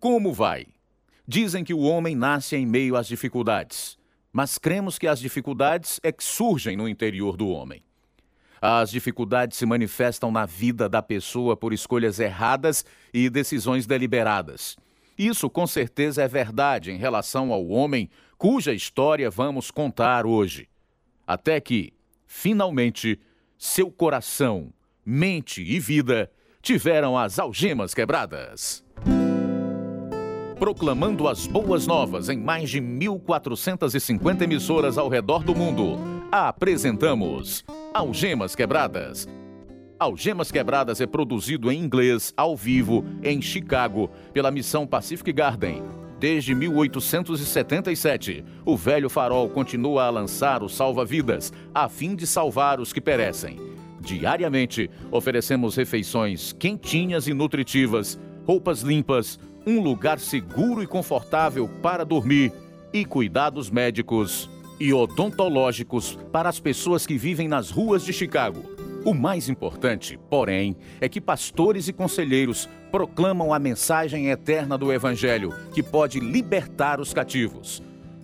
Como vai? Dizem que o homem nasce em meio às dificuldades, mas cremos que as dificuldades é que surgem no interior do homem. As dificuldades se manifestam na vida da pessoa por escolhas erradas e decisões deliberadas. Isso com certeza é verdade em relação ao homem cuja história vamos contar hoje. Até que, finalmente, seu coração, mente e vida tiveram as algemas quebradas. Proclamando as boas novas em mais de 1.450 emissoras ao redor do mundo, apresentamos Algemas Quebradas. Algemas Quebradas é produzido em inglês, ao vivo, em Chicago, pela missão Pacific Garden. Desde 1877, o velho farol continua a lançar o salva-vidas, a fim de salvar os que perecem. Diariamente, oferecemos refeições quentinhas e nutritivas, roupas limpas, um lugar seguro e confortável para dormir e cuidados médicos e odontológicos para as pessoas que vivem nas ruas de Chicago. O mais importante, porém, é que pastores e conselheiros proclamam a mensagem eterna do Evangelho, que pode libertar os cativos.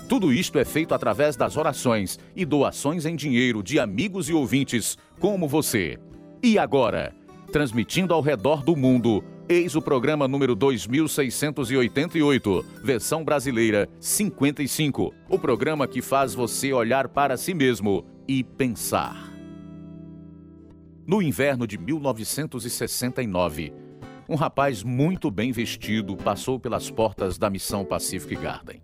Tudo isto é feito através das orações e doações em dinheiro de amigos e ouvintes como você. E agora, transmitindo ao redor do mundo, eis o programa número 2688, versão brasileira 55. O programa que faz você olhar para si mesmo e pensar. No inverno de 1969, um rapaz muito bem vestido passou pelas portas da missão Pacific Garden.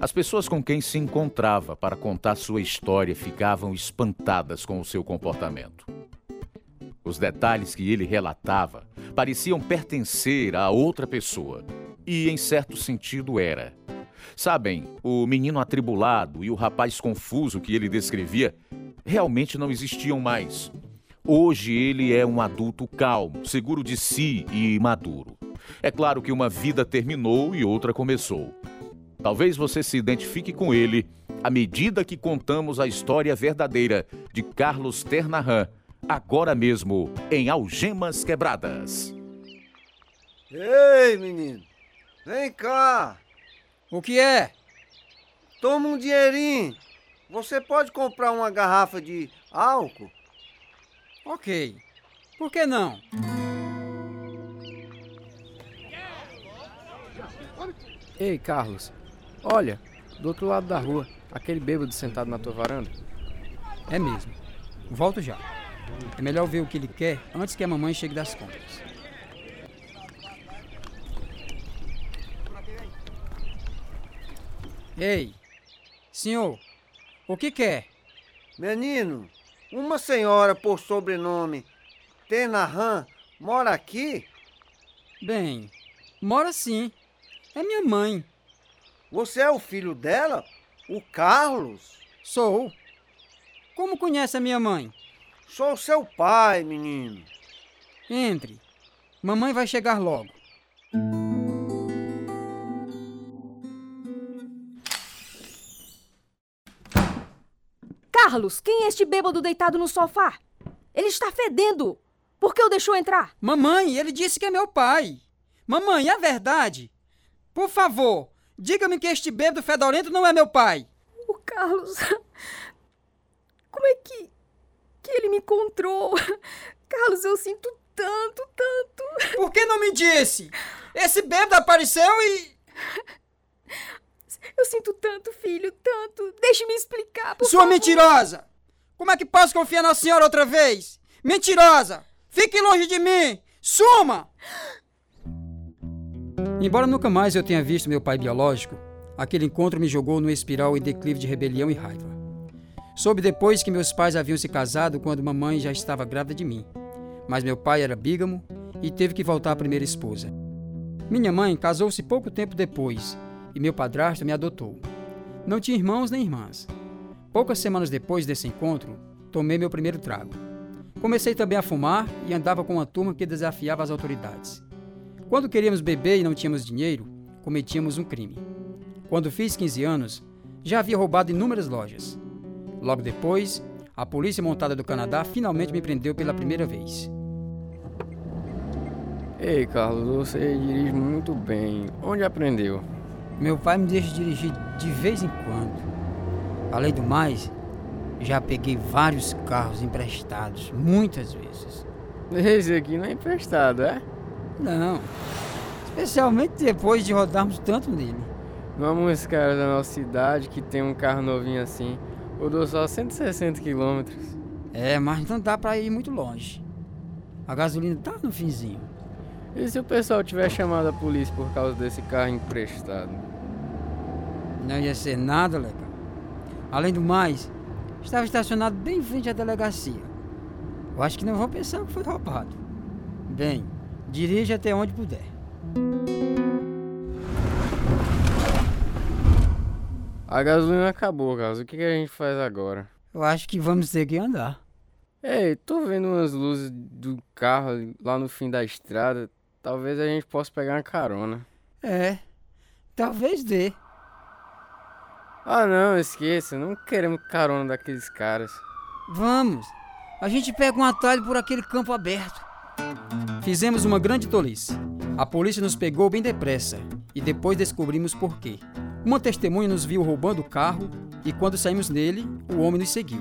As pessoas com quem se encontrava para contar sua história ficavam espantadas com o seu comportamento. Os detalhes que ele relatava pareciam pertencer a outra pessoa, e em certo sentido era. Sabem, o menino atribulado e o rapaz confuso que ele descrevia realmente não existiam mais. Hoje ele é um adulto calmo, seguro de si e maduro. É claro que uma vida terminou e outra começou. Talvez você se identifique com ele à medida que contamos a história verdadeira de Carlos Ternahan, agora mesmo em Algemas Quebradas. Ei, menino, vem cá. O que é? Toma um dinheirinho. Você pode comprar uma garrafa de álcool? Ok. Por que não? Ei, Carlos. Olha, do outro lado da rua, aquele bêbado sentado na tua varanda. É mesmo. Volto já. É melhor ver o que ele quer antes que a mamãe chegue das compras. Ei, senhor, o que quer? Menino, uma senhora por sobrenome Tenahan mora aqui? Bem, mora sim. É minha mãe. Você é o filho dela? O Carlos? Sou. Como conhece a minha mãe? Sou seu pai, menino. Entre. Mamãe vai chegar logo. Carlos, quem é este bêbado deitado no sofá? Ele está fedendo. Por que o deixou entrar? Mamãe, ele disse que é meu pai. Mamãe, é verdade. Por favor, diga-me que este bêbado fedorento não é meu pai. O Carlos. Como é que. Que ele me encontrou? Carlos, eu sinto tanto, tanto. Por que não me disse? Esse bêbado apareceu e. Eu sinto tanto, filho, tanto. Deixe-me explicar, por Sua favor. mentirosa! Como é que posso confiar na senhora outra vez? Mentirosa! Fique longe de mim! Suma! Embora nunca mais eu tenha visto meu pai biológico, aquele encontro me jogou numa espiral em declive de rebelião e raiva. Soube depois que meus pais haviam se casado quando mamãe já estava grávida de mim, mas meu pai era bígamo e teve que voltar à primeira esposa. Minha mãe casou-se pouco tempo depois e meu padrasto me adotou. Não tinha irmãos nem irmãs. Poucas semanas depois desse encontro, tomei meu primeiro trago. Comecei também a fumar e andava com uma turma que desafiava as autoridades. Quando queríamos beber e não tínhamos dinheiro, cometíamos um crime. Quando fiz 15 anos, já havia roubado inúmeras lojas. Logo depois, a polícia montada do Canadá finalmente me prendeu pela primeira vez. Ei, Carlos, você dirige muito bem. Onde aprendeu? Meu pai me deixa dirigir de vez em quando. Além do mais, já peguei vários carros emprestados, muitas vezes. Esse aqui não é emprestado, é? Não. Especialmente depois de rodarmos tanto nele. Vamos, cara da nossa cidade que tem um carro novinho assim. Rodou só 160 quilômetros. É, mas não dá pra ir muito longe. A gasolina tá no finzinho. E se o pessoal tiver chamado a polícia por causa desse carro emprestado? Não ia ser nada legal. Além do mais, estava estacionado bem em frente à delegacia. Eu acho que não vão pensar que foi roubado. Bem, dirija até onde puder. A gasolina acabou, Carlos. O que, que a gente faz agora? Eu acho que vamos ter que andar. Ei, tô vendo umas luzes do carro lá no fim da estrada. Talvez a gente possa pegar uma carona. É, talvez dê. Ah, não, esqueça. Não queremos carona daqueles caras. Vamos. A gente pega um atalho por aquele campo aberto. Fizemos uma grande tolice. A polícia nos pegou bem depressa e depois descobrimos por quê. Uma testemunha nos viu roubando o carro e quando saímos nele, o homem nos seguiu.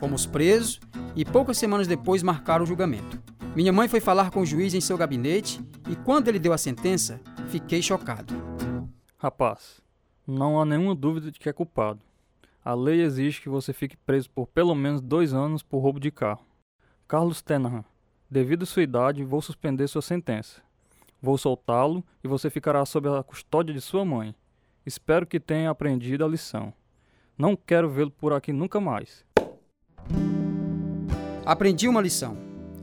Fomos presos e poucas semanas depois marcaram o julgamento. Minha mãe foi falar com o juiz em seu gabinete e quando ele deu a sentença, fiquei chocado. Rapaz, não há nenhuma dúvida de que é culpado. A lei exige que você fique preso por pelo menos dois anos por roubo de carro. Carlos Tenahan, devido à sua idade, vou suspender sua sentença. Vou soltá-lo e você ficará sob a custódia de sua mãe. Espero que tenha aprendido a lição. Não quero vê-lo por aqui nunca mais. Aprendi uma lição.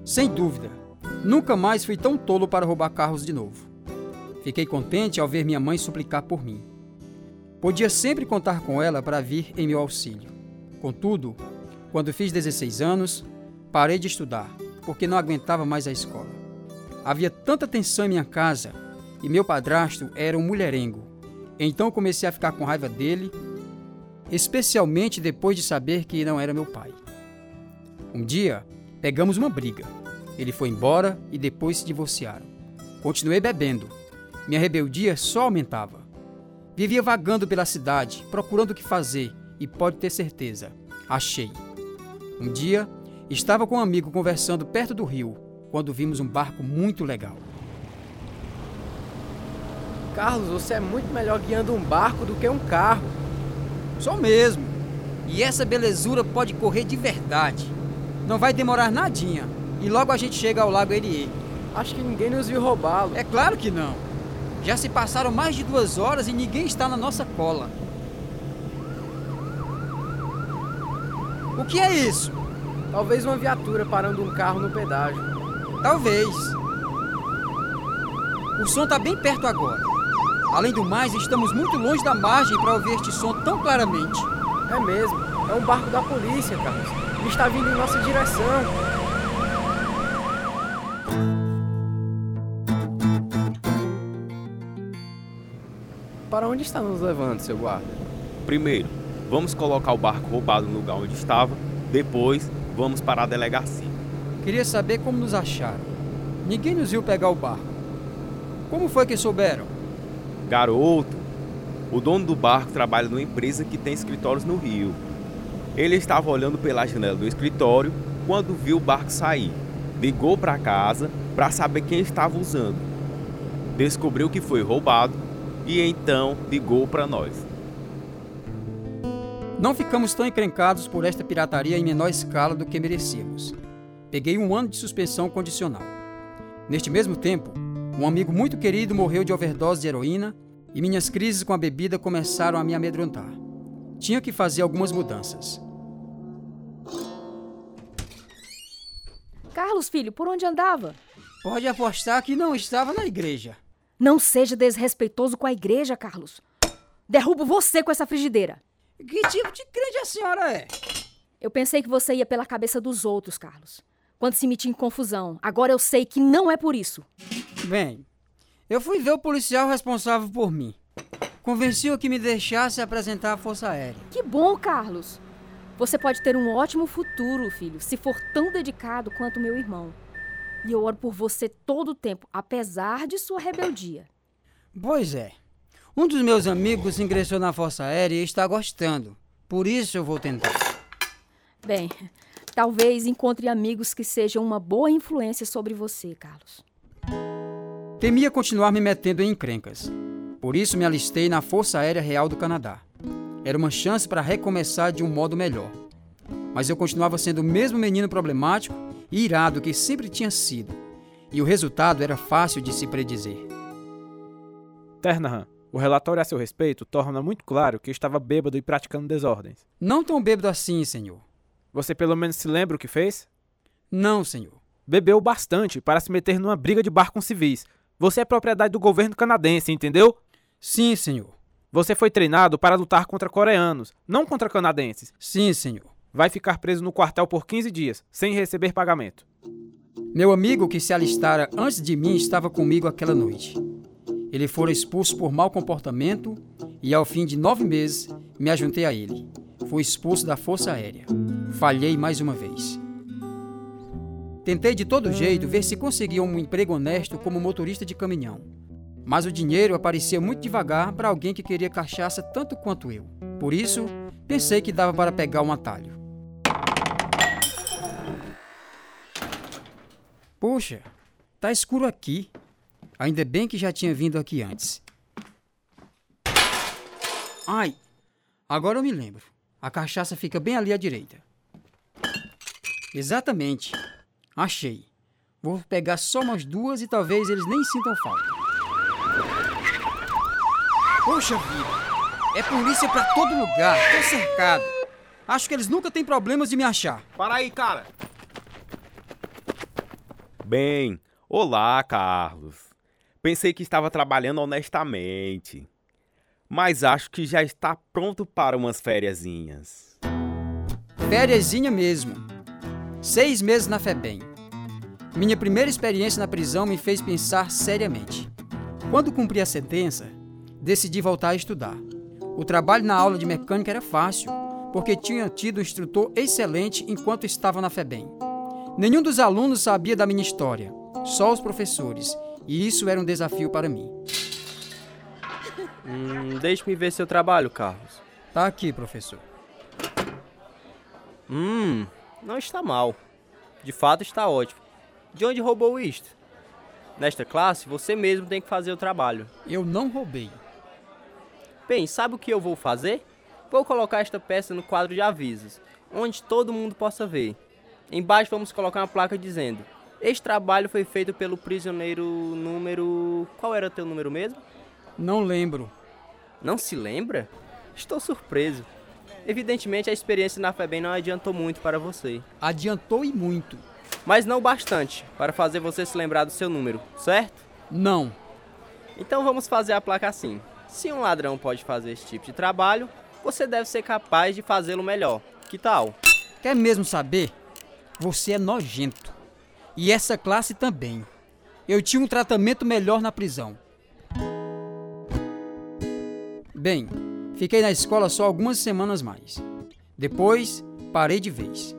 Sem dúvida. Nunca mais fui tão tolo para roubar carros de novo. Fiquei contente ao ver minha mãe suplicar por mim. Podia sempre contar com ela para vir em meu auxílio. Contudo, quando fiz 16 anos, parei de estudar, porque não aguentava mais a escola. Havia tanta tensão em minha casa e meu padrasto era um mulherengo. Então comecei a ficar com raiva dele, especialmente depois de saber que não era meu pai. Um dia, pegamos uma briga. Ele foi embora e depois se divorciaram. Continuei bebendo. Minha rebeldia só aumentava. Vivia vagando pela cidade, procurando o que fazer, e pode ter certeza, achei. Um dia, estava com um amigo conversando perto do rio, quando vimos um barco muito legal. Carlos, você é muito melhor guiando um barco do que um carro. Só mesmo. E essa belezura pode correr de verdade. Não vai demorar nadinha. E logo a gente chega ao Lago Erie. Acho que ninguém nos viu roubá-lo. É claro que não. Já se passaram mais de duas horas e ninguém está na nossa cola. O que é isso? Talvez uma viatura parando um carro no pedágio. Talvez. O som está bem perto agora. Além do mais, estamos muito longe da margem para ouvir este som tão claramente. É mesmo. É um barco da polícia, Carlos. Ele está vindo em nossa direção. Para onde está nos levando, seu guarda? Primeiro, vamos colocar o barco roubado no lugar onde estava. Depois, vamos para a delegacia. Queria saber como nos acharam. Ninguém nos viu pegar o barco. Como foi que souberam? Garoto, o dono do barco trabalha numa empresa que tem escritórios no Rio. Ele estava olhando pela janela do escritório quando viu o barco sair. Ligou para casa para saber quem estava usando. Descobriu que foi roubado e então ligou para nós. Não ficamos tão encrencados por esta pirataria em menor escala do que merecíamos. Peguei um ano de suspensão condicional. Neste mesmo tempo, um amigo muito querido morreu de overdose de heroína e minhas crises com a bebida começaram a me amedrontar. Tinha que fazer algumas mudanças. Carlos, filho, por onde andava? Pode apostar que não estava na igreja. Não seja desrespeitoso com a igreja, Carlos. Derrubo você com essa frigideira. Que tipo de crente a senhora é? Eu pensei que você ia pela cabeça dos outros, Carlos. Quando se metia em confusão. Agora eu sei que não é por isso. Bem, eu fui ver o policial responsável por mim. Convenci-o que me deixasse apresentar a Força Aérea. Que bom, Carlos. Você pode ter um ótimo futuro, filho, se for tão dedicado quanto meu irmão. E eu oro por você todo o tempo, apesar de sua rebeldia. Pois é. Um dos meus amigos ingressou na Força Aérea e está gostando. Por isso eu vou tentar. Bem, talvez encontre amigos que sejam uma boa influência sobre você, Carlos. Temia continuar me metendo em encrencas. Por isso me alistei na Força Aérea Real do Canadá. Era uma chance para recomeçar de um modo melhor. Mas eu continuava sendo o mesmo menino problemático e irado que sempre tinha sido. E o resultado era fácil de se predizer. Ternahan, o relatório a seu respeito torna muito claro que estava bêbado e praticando desordens. Não tão bêbado assim, senhor. Você pelo menos se lembra o que fez? Não, senhor. Bebeu bastante para se meter numa briga de bar com civis. Você é propriedade do governo canadense, entendeu? Sim, senhor. Você foi treinado para lutar contra coreanos, não contra canadenses. Sim, senhor. Vai ficar preso no quartel por 15 dias, sem receber pagamento. Meu amigo que se alistara antes de mim estava comigo aquela noite. Ele fora expulso por mau comportamento e, ao fim de nove meses, me ajuntei a ele. Fui expulso da Força Aérea. Falhei mais uma vez. Tentei de todo jeito ver se conseguia um emprego honesto como motorista de caminhão. Mas o dinheiro aparecia muito devagar para alguém que queria cachaça tanto quanto eu. Por isso, pensei que dava para pegar um atalho. Puxa, tá escuro aqui. Ainda bem que já tinha vindo aqui antes. Ai, agora eu me lembro. A cachaça fica bem ali à direita. Exatamente. Achei. Vou pegar só umas duas e talvez eles nem sintam falta. Poxa vida! É polícia pra todo lugar. Tô cercado. Acho que eles nunca têm problemas de me achar. Para aí, cara! Bem, olá, Carlos. Pensei que estava trabalhando honestamente. Mas acho que já está pronto para umas fériasinhas. Fériasinha mesmo. Seis meses na FEBEM. Minha primeira experiência na prisão me fez pensar seriamente. Quando cumpri a sentença, decidi voltar a estudar. O trabalho na aula de mecânica era fácil, porque tinha tido um instrutor excelente enquanto estava na FEBEM. Nenhum dos alunos sabia da minha história, só os professores, e isso era um desafio para mim. Hum, Deixe-me ver seu trabalho, Carlos. Tá aqui, professor. Hum, não está mal. De fato está ótimo. De onde roubou isto? Nesta classe, você mesmo tem que fazer o trabalho. Eu não roubei. Bem, sabe o que eu vou fazer? Vou colocar esta peça no quadro de avisos, onde todo mundo possa ver. Embaixo vamos colocar uma placa dizendo: Este trabalho foi feito pelo prisioneiro número. Qual era teu número mesmo? Não lembro. Não se lembra? Estou surpreso. Evidentemente a experiência na FEBEM não adiantou muito para você. Adiantou e muito. Mas não bastante para fazer você se lembrar do seu número, certo? Não. Então vamos fazer a placa assim. Se um ladrão pode fazer esse tipo de trabalho, você deve ser capaz de fazê-lo melhor. Que tal? Quer mesmo saber? Você é nojento. E essa classe também. Eu tinha um tratamento melhor na prisão. Bem, fiquei na escola só algumas semanas mais. Depois, parei de vez.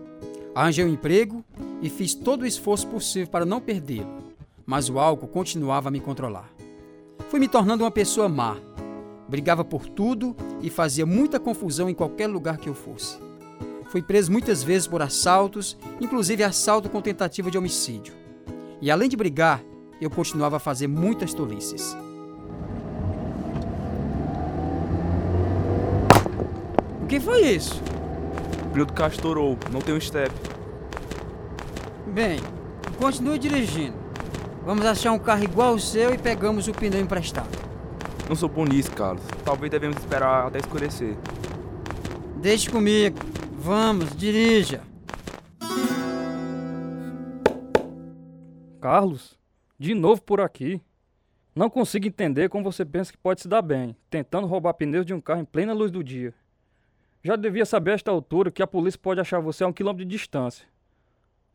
Arranjei um emprego e fiz todo o esforço possível para não perdê-lo, mas o álcool continuava a me controlar. Fui me tornando uma pessoa má. Brigava por tudo e fazia muita confusão em qualquer lugar que eu fosse. Fui preso muitas vezes por assaltos, inclusive assalto com tentativa de homicídio. E além de brigar, eu continuava a fazer muitas tolices. Que foi isso? O pneu do carro estourou, não tem um step. Bem, continue dirigindo. Vamos achar um carro igual ao seu e pegamos o pneu emprestado. Não sou bom nisso, Carlos. Talvez devemos esperar até escurecer. Deixe comigo. Vamos, dirija. Carlos, de novo por aqui. Não consigo entender como você pensa que pode se dar bem, tentando roubar pneus de um carro em plena luz do dia. Já devia saber a esta altura que a polícia pode achar você a um quilômetro de distância.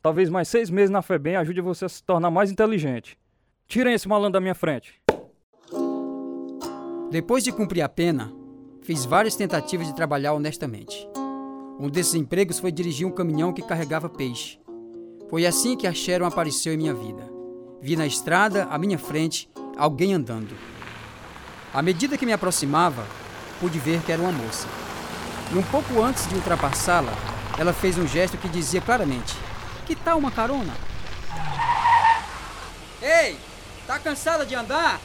Talvez mais seis meses na FEBEM ajude você a se tornar mais inteligente. Tirem esse malandro da minha frente. Depois de cumprir a pena, fiz várias tentativas de trabalhar honestamente. Um desses empregos foi dirigir um caminhão que carregava peixe. Foi assim que a Sharon apareceu em minha vida. Vi na estrada, à minha frente, alguém andando. À medida que me aproximava, pude ver que era uma moça. E um pouco antes de ultrapassá-la, ela fez um gesto que dizia claramente: Que tal uma carona? Ei, tá cansada de andar?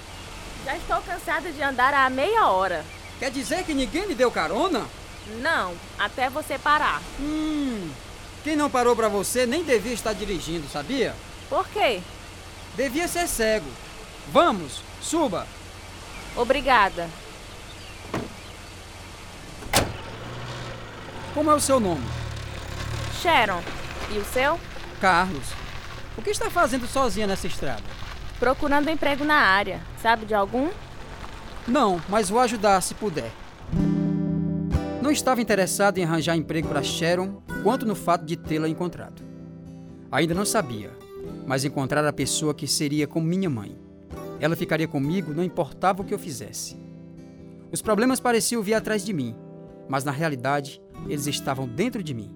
Já estou cansada de andar há meia hora. Quer dizer que ninguém lhe deu carona? Não, até você parar. Hum, quem não parou pra você nem devia estar dirigindo, sabia? Por quê? Devia ser cego. Vamos, suba. Obrigada. Como é o seu nome? Sharon. E o seu? Carlos. O que está fazendo sozinha nessa estrada? Procurando emprego na área. Sabe de algum? Não, mas vou ajudar se puder. Não estava interessado em arranjar emprego para Sharon, quanto no fato de tê-la encontrado. Ainda não sabia, mas encontrar a pessoa que seria como minha mãe. Ela ficaria comigo, não importava o que eu fizesse. Os problemas pareciam vir atrás de mim, mas na realidade eles estavam dentro de mim.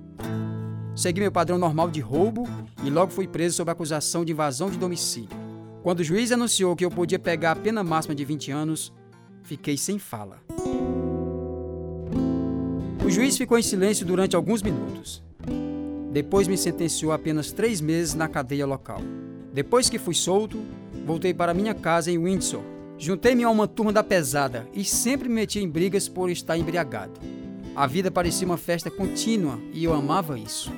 Segui meu padrão normal de roubo e logo fui preso sob acusação de invasão de domicílio. Quando o juiz anunciou que eu podia pegar a pena máxima de 20 anos, fiquei sem fala. O juiz ficou em silêncio durante alguns minutos. Depois me sentenciou a apenas três meses na cadeia local. Depois que fui solto, voltei para minha casa em Windsor. Juntei-me a uma turma da pesada e sempre me metia em brigas por estar embriagado. A vida parecia uma festa contínua e eu amava isso.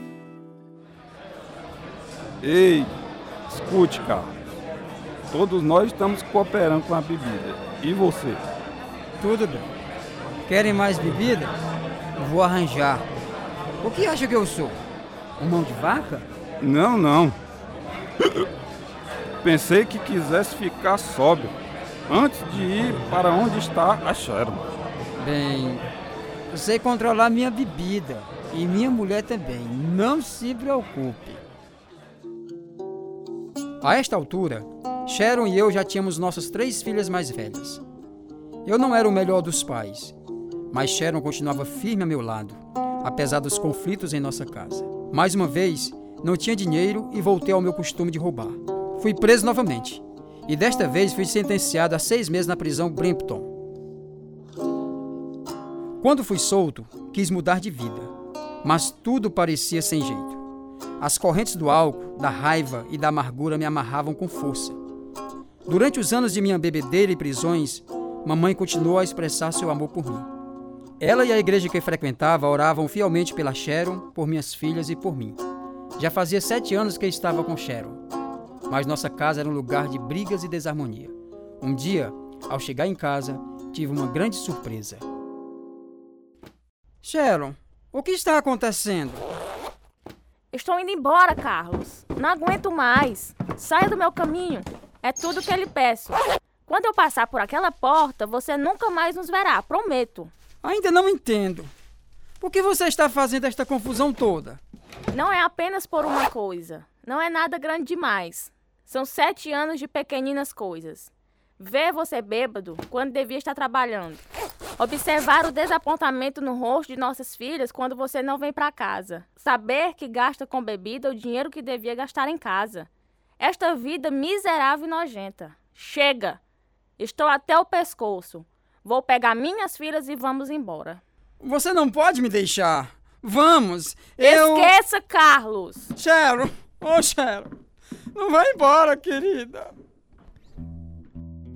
Ei, escute, cara. Todos nós estamos cooperando com a bebida. E você? Tudo bem. Querem mais bebida? Vou arranjar. O que acha que eu sou? Um mão de vaca? Não, não. Pensei que quisesse ficar sóbrio antes de ir para onde está a Sharon. Bem, eu sei controlar minha bebida e minha mulher também. Não se preocupe. A esta altura, Sharon e eu já tínhamos nossas três filhas mais velhas. Eu não era o melhor dos pais, mas Sharon continuava firme a meu lado, apesar dos conflitos em nossa casa. Mais uma vez, não tinha dinheiro e voltei ao meu costume de roubar. Fui preso novamente, e desta vez fui sentenciado a seis meses na prisão Brimpton. Quando fui solto, quis mudar de vida, mas tudo parecia sem jeito. As correntes do álcool, da raiva e da amargura me amarravam com força. Durante os anos de minha bebedeira e prisões, mamãe continuou a expressar seu amor por mim. Ela e a igreja que frequentava oravam fielmente pela Sharon, por minhas filhas e por mim. Já fazia sete anos que estava com Sharon, mas nossa casa era um lugar de brigas e desarmonia. Um dia, ao chegar em casa, tive uma grande surpresa. Sharon, o que está acontecendo? Estou indo embora, Carlos. Não aguento mais. Saia do meu caminho. É tudo que eu lhe peço. Quando eu passar por aquela porta, você nunca mais nos verá, prometo. Ainda não entendo. Por que você está fazendo esta confusão toda? Não é apenas por uma coisa. Não é nada grande demais. São sete anos de pequeninas coisas. Ver você bêbado quando devia estar trabalhando. Observar o desapontamento no rosto de nossas filhas quando você não vem para casa. Saber que gasta com bebida o dinheiro que devia gastar em casa. Esta vida miserável e nojenta. Chega! Estou até o pescoço. Vou pegar minhas filhas e vamos embora. Você não pode me deixar. Vamos! Eu. Esqueça, Carlos! Sharon! Ô, oh, Sharon! Não vai embora, querida!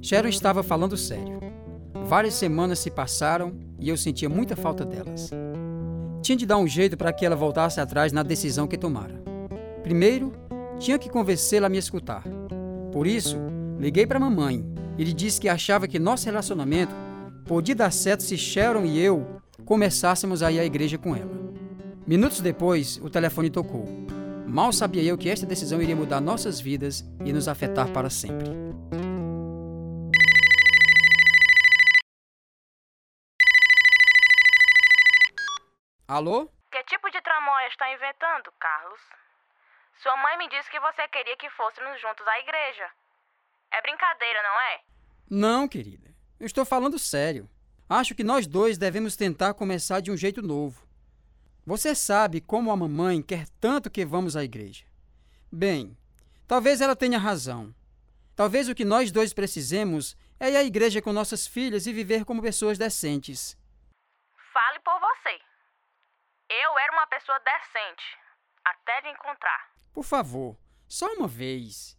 Sharon estava falando sério. Várias semanas se passaram e eu sentia muita falta delas. Tinha de dar um jeito para que ela voltasse atrás na decisão que tomara. Primeiro, tinha que convencê-la a me escutar. Por isso, liguei para a mamãe e lhe disse que achava que nosso relacionamento podia dar certo se Sharon e eu começássemos a ir à igreja com ela. Minutos depois, o telefone tocou. Mal sabia eu que esta decisão iria mudar nossas vidas e nos afetar para sempre. Alô? Que tipo de tramóia está inventando, Carlos? Sua mãe me disse que você queria que fôssemos juntos à igreja. É brincadeira, não é? Não, querida. Eu estou falando sério. Acho que nós dois devemos tentar começar de um jeito novo. Você sabe como a mamãe quer tanto que vamos à igreja. Bem, talvez ela tenha razão. Talvez o que nós dois precisemos é ir à igreja com nossas filhas e viver como pessoas decentes. Fale por você. Eu era uma pessoa decente, até de encontrar. Por favor, só uma vez.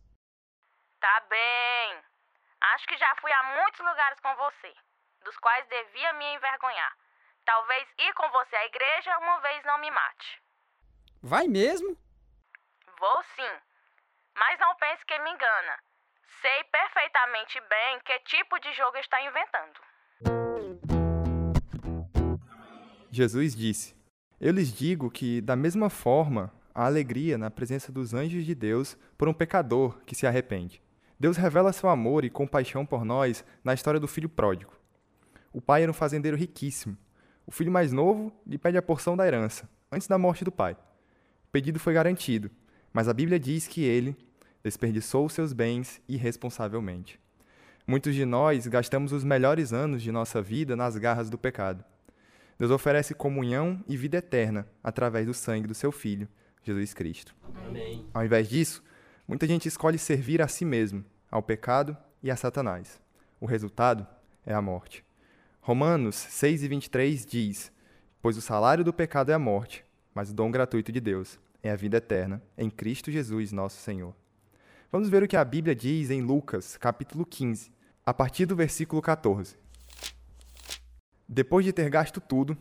Tá bem. Acho que já fui a muitos lugares com você, dos quais devia me envergonhar. Talvez ir com você à igreja uma vez não me mate. Vai mesmo? Vou sim. Mas não pense que me engana. Sei perfeitamente bem que tipo de jogo está inventando. Jesus disse: Eu lhes digo que, da mesma forma, há alegria na presença dos anjos de Deus por um pecador que se arrepende. Deus revela seu amor e compaixão por nós na história do filho pródigo. O pai era um fazendeiro riquíssimo. O filho mais novo lhe pede a porção da herança, antes da morte do pai. O pedido foi garantido, mas a Bíblia diz que ele desperdiçou seus bens irresponsavelmente. Muitos de nós gastamos os melhores anos de nossa vida nas garras do pecado. Deus oferece comunhão e vida eterna através do sangue do seu Filho, Jesus Cristo. Amém. Ao invés disso, muita gente escolhe servir a si mesmo, ao pecado e a Satanás. O resultado é a morte. Romanos 6 e 23 diz: Pois o salário do pecado é a morte, mas o dom gratuito de Deus é a vida eterna em Cristo Jesus, nosso Senhor. Vamos ver o que a Bíblia diz em Lucas, capítulo 15, a partir do versículo 14. Depois de ter gasto tudo,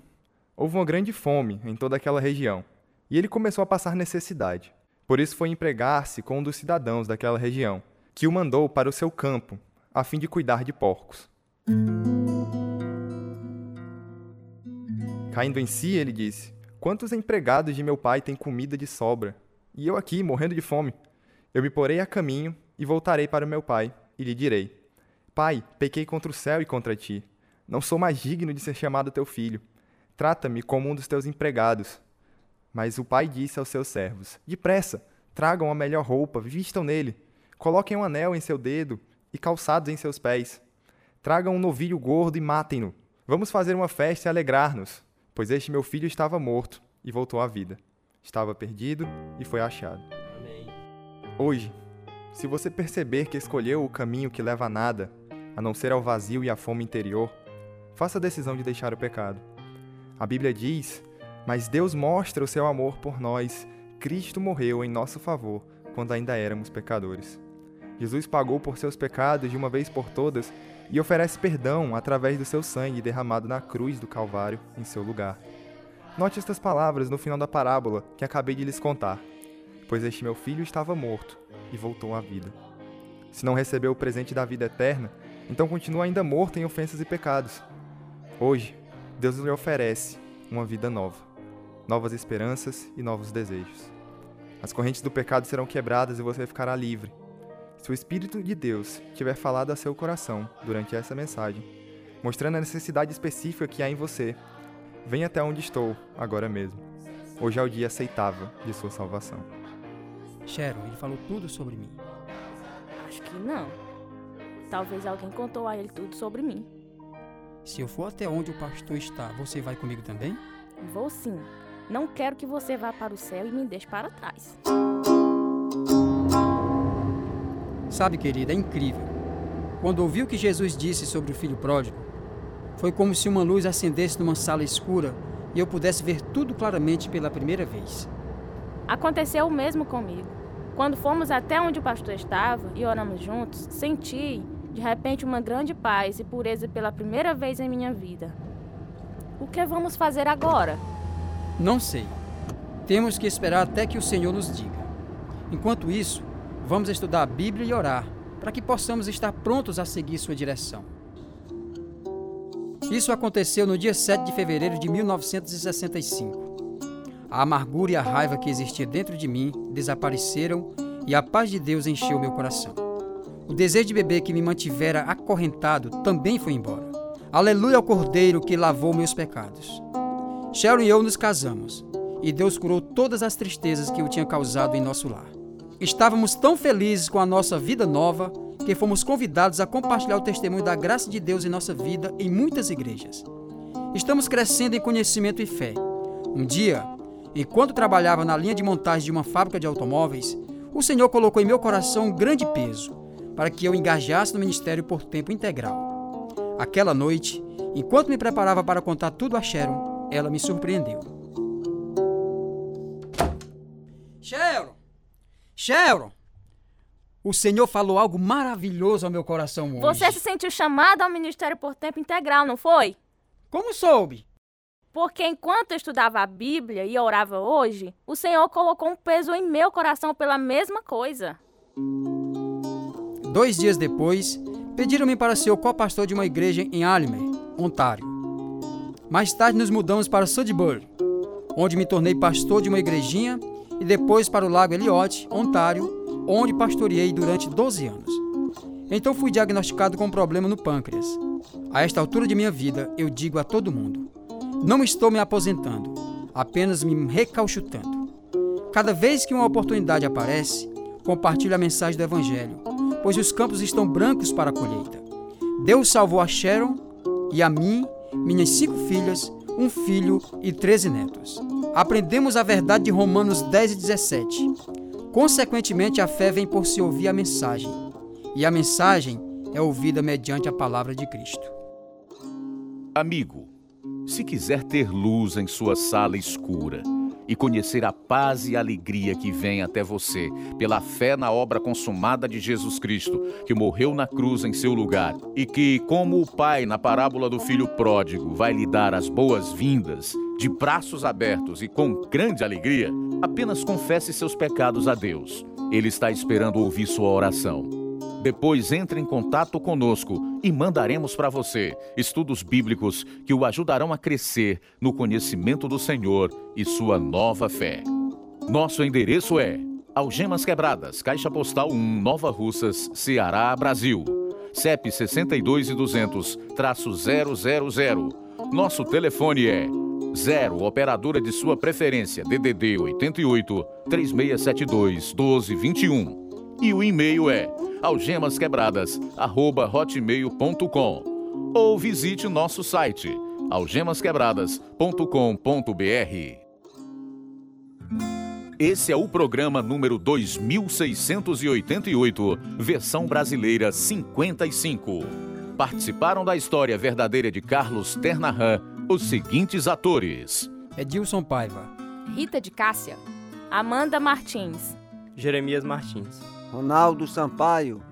houve uma grande fome em toda aquela região, e ele começou a passar necessidade. Por isso foi empregar-se com um dos cidadãos daquela região, que o mandou para o seu campo, a fim de cuidar de porcos. Caindo em si, ele disse: Quantos empregados de meu pai têm comida de sobra? E eu aqui, morrendo de fome. Eu me porei a caminho e voltarei para meu pai, e lhe direi: Pai, pequei contra o céu e contra ti. Não sou mais digno de ser chamado teu filho. Trata-me como um dos teus empregados. Mas o pai disse aos seus servos: Depressa, tragam a melhor roupa, vistam nele. Coloquem um anel em seu dedo e calçados em seus pés. Tragam um novilho gordo e matem-no. Vamos fazer uma festa e alegrar-nos, pois este meu filho estava morto e voltou à vida. Estava perdido e foi achado. Amém. Hoje, se você perceber que escolheu o caminho que leva a nada, a não ser ao vazio e à fome interior, faça a decisão de deixar o pecado. A Bíblia diz: Mas Deus mostra o seu amor por nós. Cristo morreu em nosso favor quando ainda éramos pecadores. Jesus pagou por seus pecados de uma vez por todas e oferece perdão através do seu sangue derramado na cruz do Calvário em seu lugar. Note estas palavras no final da parábola que acabei de lhes contar. Pois este meu filho estava morto e voltou à vida. Se não recebeu o presente da vida eterna, então continua ainda morto em ofensas e pecados. Hoje, Deus lhe oferece uma vida nova, novas esperanças e novos desejos. As correntes do pecado serão quebradas e você ficará livre. Se o Espírito de Deus tiver falado a seu coração durante essa mensagem, mostrando a necessidade específica que há em você, venha até onde estou, agora mesmo. Hoje é o dia aceitável de sua salvação. Sharon, ele falou tudo sobre mim. Acho que não. Talvez alguém contou a ele tudo sobre mim. Se eu for até onde o pastor está, você vai comigo também? Vou sim. Não quero que você vá para o céu e me deixe para trás. Sabe, querida, é incrível. Quando ouvi o que Jesus disse sobre o filho pródigo, foi como se uma luz acendesse numa sala escura e eu pudesse ver tudo claramente pela primeira vez. Aconteceu o mesmo comigo. Quando fomos até onde o pastor estava e oramos juntos, senti, de repente, uma grande paz e pureza pela primeira vez em minha vida. O que vamos fazer agora? Não sei. Temos que esperar até que o Senhor nos diga. Enquanto isso, vamos estudar a Bíblia e orar, para que possamos estar prontos a seguir sua direção. Isso aconteceu no dia 7 de fevereiro de 1965. A amargura e a raiva que existia dentro de mim desapareceram e a paz de Deus encheu meu coração. O desejo de beber que me mantivera acorrentado também foi embora. Aleluia ao Cordeiro que lavou meus pecados. Sharon e eu nos casamos e Deus curou todas as tristezas que eu tinha causado em nosso lar. Estávamos tão felizes com a nossa vida nova que fomos convidados a compartilhar o testemunho da graça de Deus em nossa vida em muitas igrejas. Estamos crescendo em conhecimento e fé. Um dia, enquanto trabalhava na linha de montagem de uma fábrica de automóveis, o Senhor colocou em meu coração um grande peso para que eu engajasse no ministério por tempo integral. Aquela noite, enquanto me preparava para contar tudo a Sharon, ela me surpreendeu. Sharon! Sharon! O Senhor falou algo maravilhoso ao meu coração hoje. Você se sentiu chamado ao ministério por tempo integral, não foi? Como soube? Porque enquanto eu estudava a Bíblia e orava hoje, o Senhor colocou um peso em meu coração pela mesma coisa. Dois dias depois, pediram-me para ser o co-pastor de uma igreja em Alimer, Ontário. Mais tarde nos mudamos para Sudbury, onde me tornei pastor de uma igrejinha e depois para o Lago Elliott, Ontário, onde pastoreei durante 12 anos. Então fui diagnosticado com um problema no pâncreas. A esta altura de minha vida, eu digo a todo mundo: não estou me aposentando, apenas me recalchutando. Cada vez que uma oportunidade aparece, compartilho a mensagem do Evangelho, pois os campos estão brancos para a colheita. Deus salvou a Sharon e a mim, minhas cinco filhas, um filho e treze netos. Aprendemos a verdade de Romanos 10 e 17. Consequentemente, a fé vem por se ouvir a mensagem, e a mensagem é ouvida mediante a palavra de Cristo. Amigo, se quiser ter luz em sua sala escura e conhecer a paz e alegria que vem até você pela fé na obra consumada de Jesus Cristo, que morreu na cruz em seu lugar e que, como o pai na parábola do filho pródigo, vai lhe dar as boas-vindas, de braços abertos e com grande alegria, apenas confesse seus pecados a Deus. Ele está esperando ouvir sua oração. Depois entre em contato conosco e mandaremos para você estudos bíblicos que o ajudarão a crescer no conhecimento do Senhor e sua nova fé. Nosso endereço é Algemas Quebradas, Caixa Postal 1, Nova Russas, Ceará, Brasil. CEP 62 e 200, 000. Nosso telefone é 0 operadora de sua preferência DDD 88 3672 1221 e o e-mail é algemasquebradas@hotmail.com ou visite nosso site algemasquebradas.com.br. Esse é o programa número 2688, versão brasileira 55. Participaram da história verdadeira de Carlos Ternahan os seguintes atores: Edilson Paiva, Rita de Cássia, Amanda Martins, Jeremias Martins, Ronaldo Sampaio,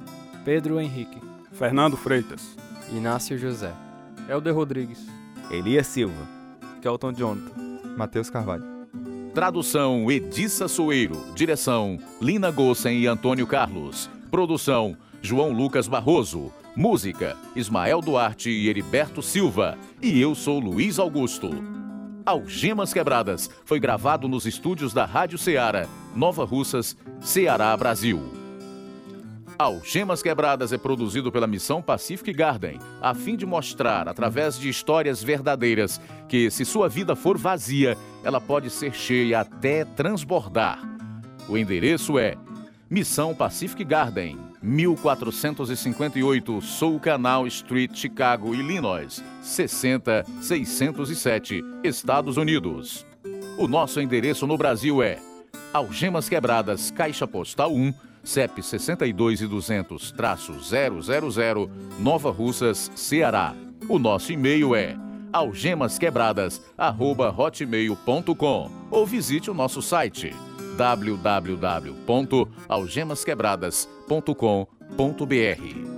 Pedro Henrique, Fernando Freitas, Inácio José, Helder Rodrigues, Elias Silva, Kelton Jonathan, Matheus Carvalho. Tradução Edissa Soeiro. Direção Lina Gossen e Antônio Carlos. Produção João Lucas Barroso. Música Ismael Duarte e Heriberto Silva. E eu sou Luiz Augusto. Algemas Quebradas foi gravado nos estúdios da Rádio Ceará, Nova Russas, Ceará, Brasil. Algemas Quebradas é produzido pela Missão Pacific Garden, a fim de mostrar, através de histórias verdadeiras, que se sua vida for vazia, ela pode ser cheia até transbordar. O endereço é Missão Pacific Garden, 1458 Soul Canal Street, Chicago, Illinois, 60607, Estados Unidos. O nosso endereço no Brasil é Algemas Quebradas, Caixa Postal 1, CEP 62 e 200 000, Nova Russas, Ceará. O nosso e-mail é algemasquebradas@hotmail.com ou visite o nosso site www.algemasquebradas.com.br.